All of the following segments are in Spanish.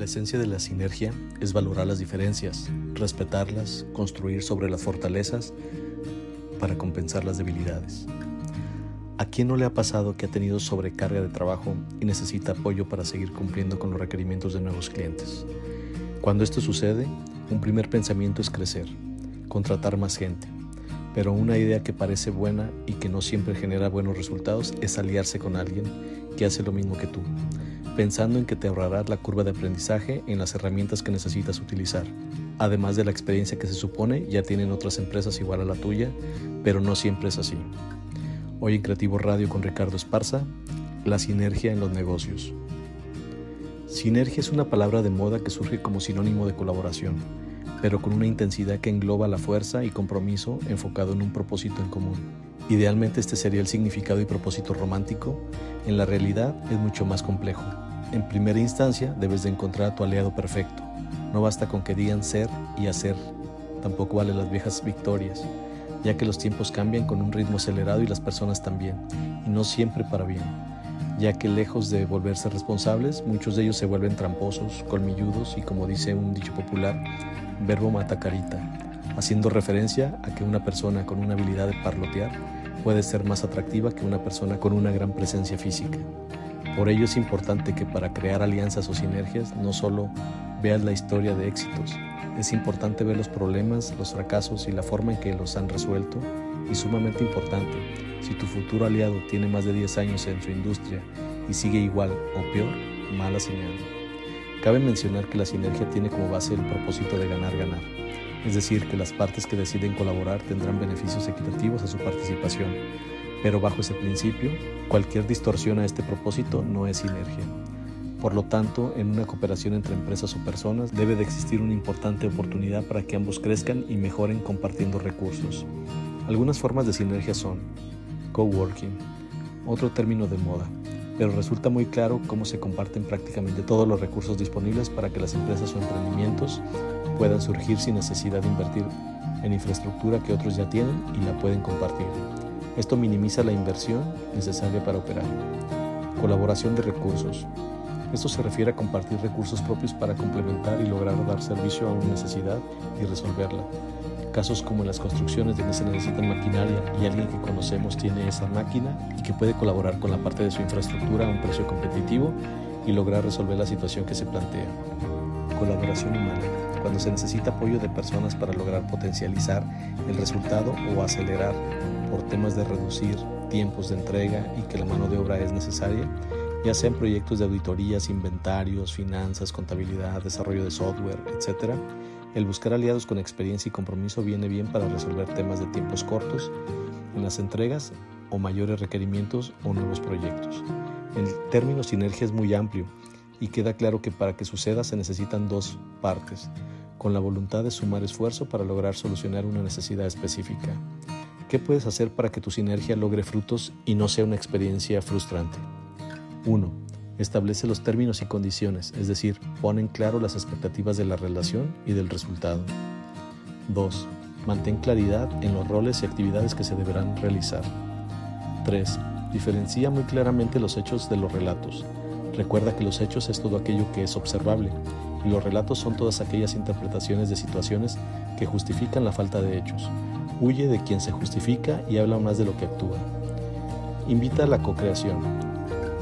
La esencia de la sinergia es valorar las diferencias, respetarlas, construir sobre las fortalezas para compensar las debilidades. ¿A quién no le ha pasado que ha tenido sobrecarga de trabajo y necesita apoyo para seguir cumpliendo con los requerimientos de nuevos clientes? Cuando esto sucede, un primer pensamiento es crecer, contratar más gente, pero una idea que parece buena y que no siempre genera buenos resultados es aliarse con alguien que hace lo mismo que tú pensando en que te ahorrarás la curva de aprendizaje en las herramientas que necesitas utilizar, además de la experiencia que se supone ya tienen otras empresas igual a la tuya, pero no siempre es así. Hoy en Creativo Radio con Ricardo Esparza, la sinergia en los negocios. Sinergia es una palabra de moda que surge como sinónimo de colaboración, pero con una intensidad que engloba la fuerza y compromiso enfocado en un propósito en común. Idealmente este sería el significado y propósito romántico, en la realidad es mucho más complejo. En primera instancia debes de encontrar a tu aliado perfecto. No basta con que digan ser y hacer, tampoco vale las viejas victorias, ya que los tiempos cambian con un ritmo acelerado y las personas también, y no siempre para bien, ya que lejos de volverse responsables, muchos de ellos se vuelven tramposos, colmilludos y como dice un dicho popular, verbo mata carita, haciendo referencia a que una persona con una habilidad de parlotear puede ser más atractiva que una persona con una gran presencia física. Por ello es importante que para crear alianzas o sinergias no solo veas la historia de éxitos, es importante ver los problemas, los fracasos y la forma en que los han resuelto y sumamente importante, si tu futuro aliado tiene más de 10 años en su industria y sigue igual o peor, mala señal. Cabe mencionar que la sinergia tiene como base el propósito de ganar-ganar es decir, que las partes que deciden colaborar tendrán beneficios equitativos a su participación, pero bajo ese principio, cualquier distorsión a este propósito no es sinergia. Por lo tanto, en una cooperación entre empresas o personas debe de existir una importante oportunidad para que ambos crezcan y mejoren compartiendo recursos. Algunas formas de sinergia son coworking, otro término de moda, pero resulta muy claro cómo se comparten prácticamente todos los recursos disponibles para que las empresas o emprendimientos puedan surgir sin necesidad de invertir en infraestructura que otros ya tienen y la pueden compartir. Esto minimiza la inversión necesaria para operar. Colaboración de recursos. Esto se refiere a compartir recursos propios para complementar y lograr dar servicio a una necesidad y resolverla casos como en las construcciones donde se necesita maquinaria y alguien que conocemos tiene esa máquina y que puede colaborar con la parte de su infraestructura a un precio competitivo y lograr resolver la situación que se plantea. Colaboración humana, cuando se necesita apoyo de personas para lograr potencializar el resultado o acelerar por temas de reducir tiempos de entrega y que la mano de obra es necesaria, ya sean proyectos de auditorías, inventarios, finanzas, contabilidad, desarrollo de software, etc., el buscar aliados con experiencia y compromiso viene bien para resolver temas de tiempos cortos en las entregas o mayores requerimientos o nuevos proyectos. El término sinergia es muy amplio y queda claro que para que suceda se necesitan dos partes, con la voluntad de sumar esfuerzo para lograr solucionar una necesidad específica. ¿Qué puedes hacer para que tu sinergia logre frutos y no sea una experiencia frustrante? 1. Establece los términos y condiciones, es decir, pone en claro las expectativas de la relación y del resultado. 2. Mantén claridad en los roles y actividades que se deberán realizar. 3. Diferencia muy claramente los hechos de los relatos. Recuerda que los hechos es todo aquello que es observable y los relatos son todas aquellas interpretaciones de situaciones que justifican la falta de hechos. Huye de quien se justifica y habla más de lo que actúa. Invita a la co-creación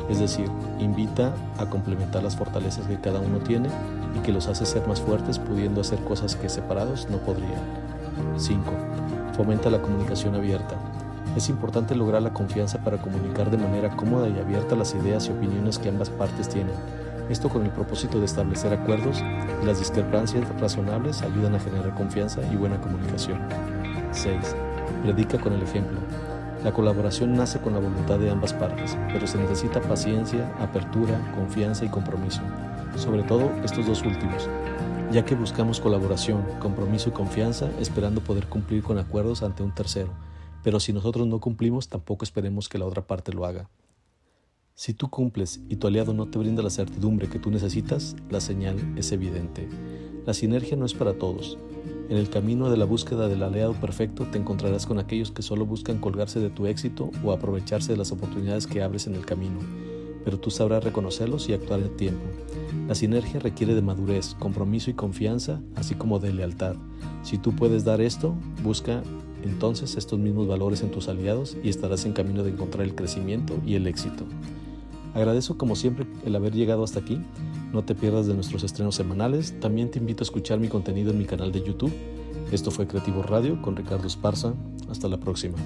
es decir, invita a complementar las fortalezas que cada uno tiene y que los hace ser más fuertes pudiendo hacer cosas que separados no podrían. 5. Fomenta la comunicación abierta. Es importante lograr la confianza para comunicar de manera cómoda y abierta las ideas y opiniones que ambas partes tienen. Esto con el propósito de establecer acuerdos y las discrepancias razonables ayudan a generar confianza y buena comunicación. 6. Predica con el ejemplo. La colaboración nace con la voluntad de ambas partes, pero se necesita paciencia, apertura, confianza y compromiso, sobre todo estos dos últimos, ya que buscamos colaboración, compromiso y confianza esperando poder cumplir con acuerdos ante un tercero, pero si nosotros no cumplimos tampoco esperemos que la otra parte lo haga. Si tú cumples y tu aliado no te brinda la certidumbre que tú necesitas, la señal es evidente. La sinergia no es para todos, en el camino de la búsqueda del aliado perfecto te encontrarás con aquellos que solo buscan colgarse de tu éxito o aprovecharse de las oportunidades que abres en el camino. pero tú sabrás reconocerlos y actuar a tiempo. La sinergia requiere de madurez, compromiso y confianza, así como de lealtad. Si tú puedes dar esto, busca entonces estos mismos valores en tus aliados y estarás en camino de encontrar el crecimiento y el éxito. Agradezco como siempre el haber llegado hasta aquí. No te pierdas de nuestros estrenos semanales. También te invito a escuchar mi contenido en mi canal de YouTube. Esto fue Creativo Radio con Ricardo Esparza. Hasta la próxima.